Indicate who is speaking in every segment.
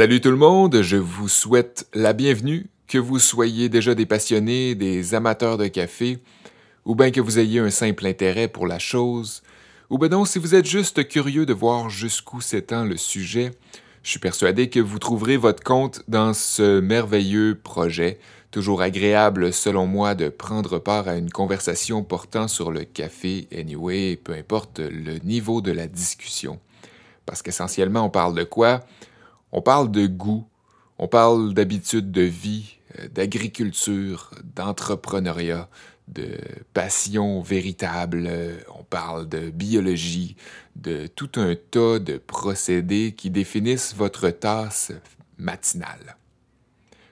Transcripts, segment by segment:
Speaker 1: Salut tout le monde, je vous souhaite la bienvenue, que vous soyez déjà des passionnés, des amateurs de café, ou bien que vous ayez un simple intérêt pour la chose, ou bien non, si vous êtes juste curieux de voir jusqu'où s'étend le sujet, je suis persuadé que vous trouverez votre compte dans ce merveilleux projet, toujours agréable selon moi de prendre part à une conversation portant sur le café, anyway, peu importe le niveau de la discussion. Parce qu'essentiellement, on parle de quoi? On parle de goût, on parle d'habitude de vie, euh, d'agriculture, d'entrepreneuriat, de passion véritable, on parle de biologie, de tout un tas de procédés qui définissent votre tasse matinale.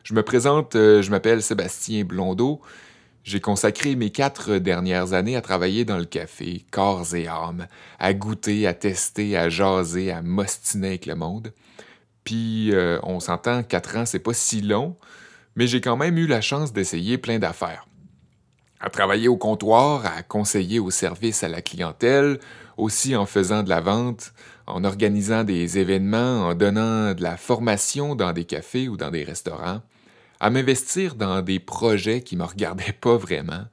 Speaker 1: Je me présente, euh, je m'appelle Sébastien Blondeau. J'ai consacré mes quatre dernières années à travailler dans le café, corps et âme, à goûter, à tester, à jaser, à mostiner avec le monde. Euh, on s'entend, quatre ans, c'est pas si long, mais j'ai quand même eu la chance d'essayer plein d'affaires à travailler au comptoir, à conseiller au service à la clientèle, aussi en faisant de la vente, en organisant des événements, en donnant de la formation dans des cafés ou dans des restaurants, à m'investir dans des projets qui me regardaient pas vraiment.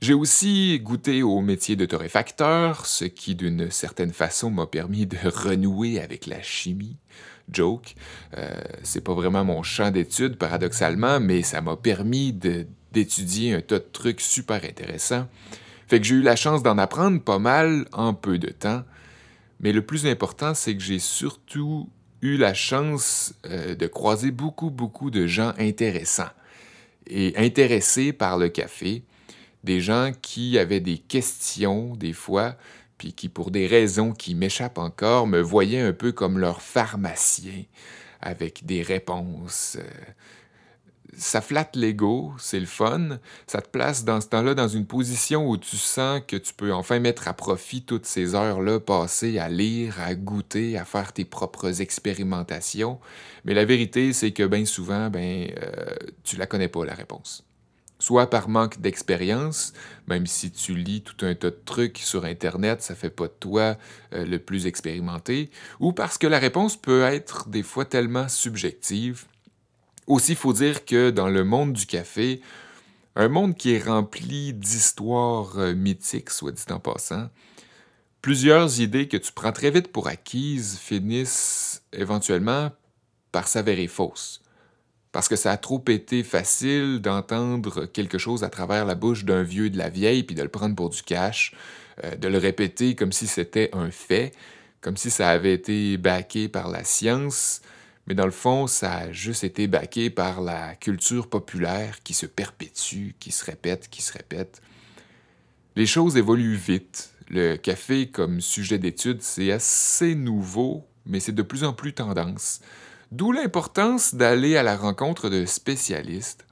Speaker 1: J'ai aussi goûté au métier de torréfacteur, ce qui d'une certaine façon m'a permis de renouer avec la chimie. Joke, euh, c'est pas vraiment mon champ d'étude paradoxalement, mais ça m'a permis d'étudier un tas de trucs super intéressants. Fait que j'ai eu la chance d'en apprendre pas mal en peu de temps. Mais le plus important, c'est que j'ai surtout eu la chance euh, de croiser beaucoup, beaucoup de gens intéressants et intéressés par le café. Des gens qui avaient des questions, des fois, puis qui, pour des raisons qui m'échappent encore, me voyaient un peu comme leur pharmacien, avec des réponses. Euh, ça flatte l'ego, c'est le fun. Ça te place dans ce temps-là dans une position où tu sens que tu peux enfin mettre à profit toutes ces heures-là passées à lire, à goûter, à faire tes propres expérimentations. Mais la vérité, c'est que bien souvent, ben, euh, tu la connais pas, la réponse. Soit par manque d'expérience, même si tu lis tout un tas de trucs sur Internet, ça fait pas de toi euh, le plus expérimenté, ou parce que la réponse peut être des fois tellement subjective aussi, il faut dire que dans le monde du café, un monde qui est rempli d'histoires euh, mythiques, soit dit en passant, plusieurs idées que tu prends très vite pour acquises finissent éventuellement par s'avérer fausses. Parce que ça a trop été facile d'entendre quelque chose à travers la bouche d'un vieux de la vieille, puis de le prendre pour du cash, euh, de le répéter comme si c'était un fait, comme si ça avait été baqué par la science, mais dans le fond, ça a juste été baqué par la culture populaire qui se perpétue, qui se répète, qui se répète. Les choses évoluent vite. Le café comme sujet d'étude, c'est assez nouveau, mais c'est de plus en plus tendance. D'où l'importance d'aller à la rencontre de spécialistes,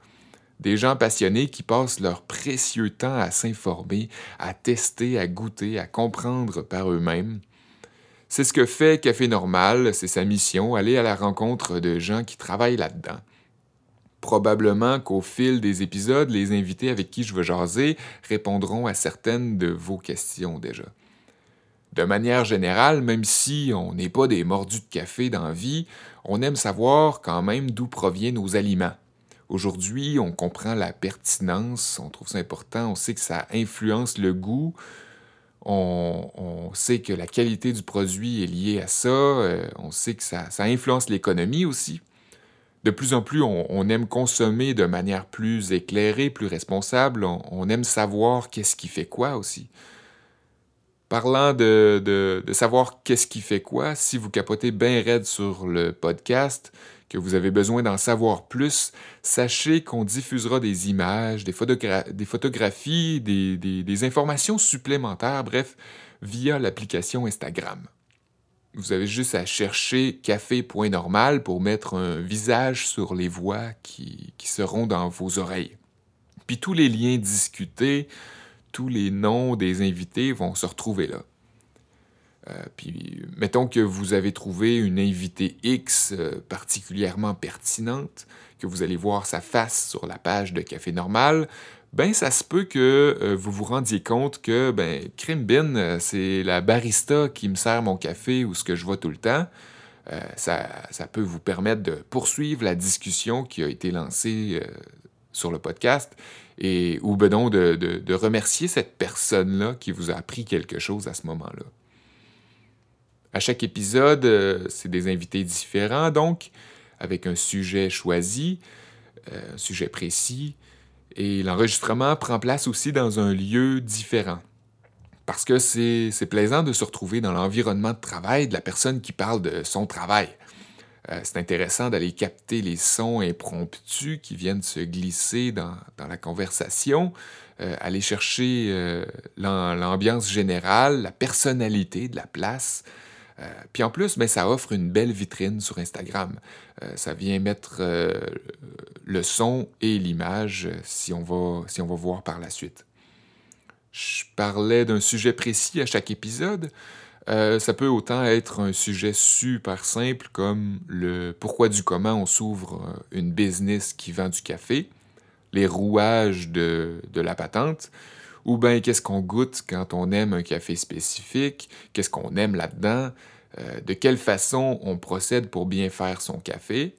Speaker 1: des gens passionnés qui passent leur précieux temps à s'informer, à tester, à goûter, à comprendre par eux-mêmes. C'est ce que fait Café Normal, c'est sa mission, aller à la rencontre de gens qui travaillent là-dedans. Probablement qu'au fil des épisodes, les invités avec qui je veux jaser répondront à certaines de vos questions déjà. De manière générale, même si on n'est pas des mordus de café dans la vie, on aime savoir quand même d'où proviennent nos aliments. Aujourd'hui, on comprend la pertinence, on trouve ça important, on sait que ça influence le goût, on, sait que la qualité du produit est liée à ça. Euh, on sait que ça, influence l'économie aussi. De plus en plus, on, aime consommer de manière plus éclairée, plus responsable. On, aime savoir qu'est-ce qui fait quoi aussi. Parlant de, savoir qu'est-ce qui fait quoi, si vous capotez bien raide sur le podcast, que vous avez besoin d'en savoir plus, sachez qu'on diffusera des images, des, photographies, des, informations supplémentaires, bref, via l'application Instagram. Vous avez juste à chercher café.normal pour mettre un visage sur les voix qui seront dans vos oreilles. Puis tous les liens discutés, tous les noms des invités vont se retrouver là. Euh, puis, mettons que vous avez trouvé une invitée X euh, particulièrement pertinente, que vous allez voir sa face sur la page de Café Normal, ben ça se peut que euh, vous vous rendiez compte que ben Crimbin, c'est la barista qui me sert mon café ou ce que je vois tout le temps. ça, peut vous permettre de poursuivre la discussion qui a été lancée sur le podcast et ou ben de, de, remercier cette personne-là qui vous a appris quelque chose à ce moment-là. À chaque épisode, euh, c'est des invités différents, donc, avec un sujet choisi, euh, un sujet précis, et l'enregistrement prend place aussi dans un lieu différent. Parce que c'est plaisant de se retrouver dans l'environnement de travail de la personne qui parle de son travail. Euh, c'est intéressant d'aller capter les sons impromptus qui viennent se glisser dans, la conversation, euh, aller chercher euh, l'ambiance générale, la personnalité de la place. puis en plus, ben, ça offre une belle vitrine sur Instagram. ça vient mettre le son et l'image si, si on va voir par la suite. Je parlais d'un sujet précis à chaque épisode. Euh, ça peut autant être un sujet super simple comme le pourquoi du comment on s'ouvre euh, une business qui vend du café, les rouages de, la patente, ou bien qu'est-ce qu'on goûte quand on aime un café spécifique, qu'est-ce qu'on aime là-dedans, euh, de quelle façon on procède pour bien faire son café,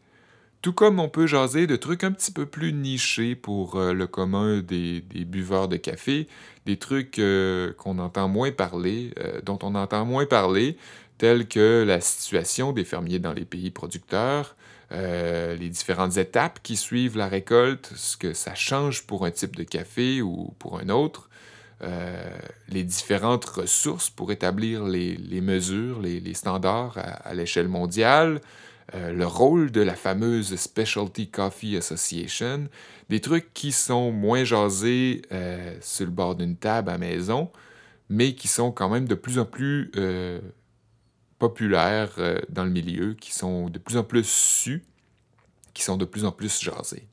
Speaker 1: tout comme on peut jaser de trucs un petit peu plus nichés pour euh, le commun des, buveurs de café, des trucs euh, qu'on entend moins parler, euh, dont on entend moins parler, tels que la situation des fermiers dans les pays producteurs, les différentes étapes qui suivent la récolte, ce que ça change pour un type de café ou pour un autre, les différentes ressources pour établir les, mesures, les, standards à l'échelle mondiale, euh, le rôle de la fameuse Specialty Coffee Association, des trucs qui sont moins jasés euh, sur le bord d'une table à maison, mais qui sont quand même de plus en plus euh, populaires dans le milieu, qui sont de plus en plus su, qui sont de plus en plus jasés.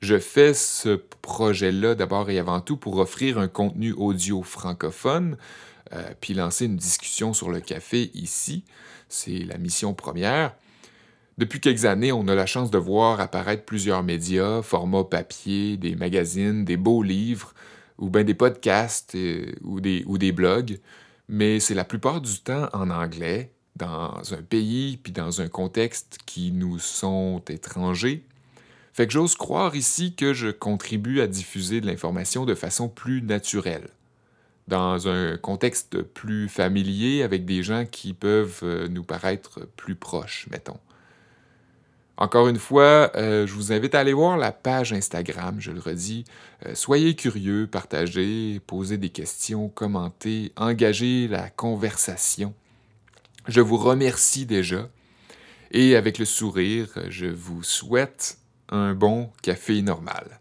Speaker 1: Je fais ce projet-là d'abord et avant tout pour offrir un contenu audio francophone, puis lancer une discussion sur le café ici. C'est la mission première. Depuis quelques années, on a la chance de voir apparaître plusieurs médias, formats papier, des magazines, des beaux livres, ou bien des podcasts euh, ou, des, ou des blogs, mais c'est la plupart du temps en anglais, dans un pays puis dans un contexte qui nous sont étrangers. Fait que j'ose croire ici que je contribue à diffuser de l'information de façon plus naturelle dans un contexte plus familier avec des gens qui peuvent euh, nous paraître plus proches, mettons. Encore une fois, euh, je vous invite à aller voir la page Instagram, je le redis. Euh, soyez curieux, partagez, posez des questions, commentez, engagez la conversation. Je vous remercie déjà et avec le sourire, je vous souhaite un bon café normal.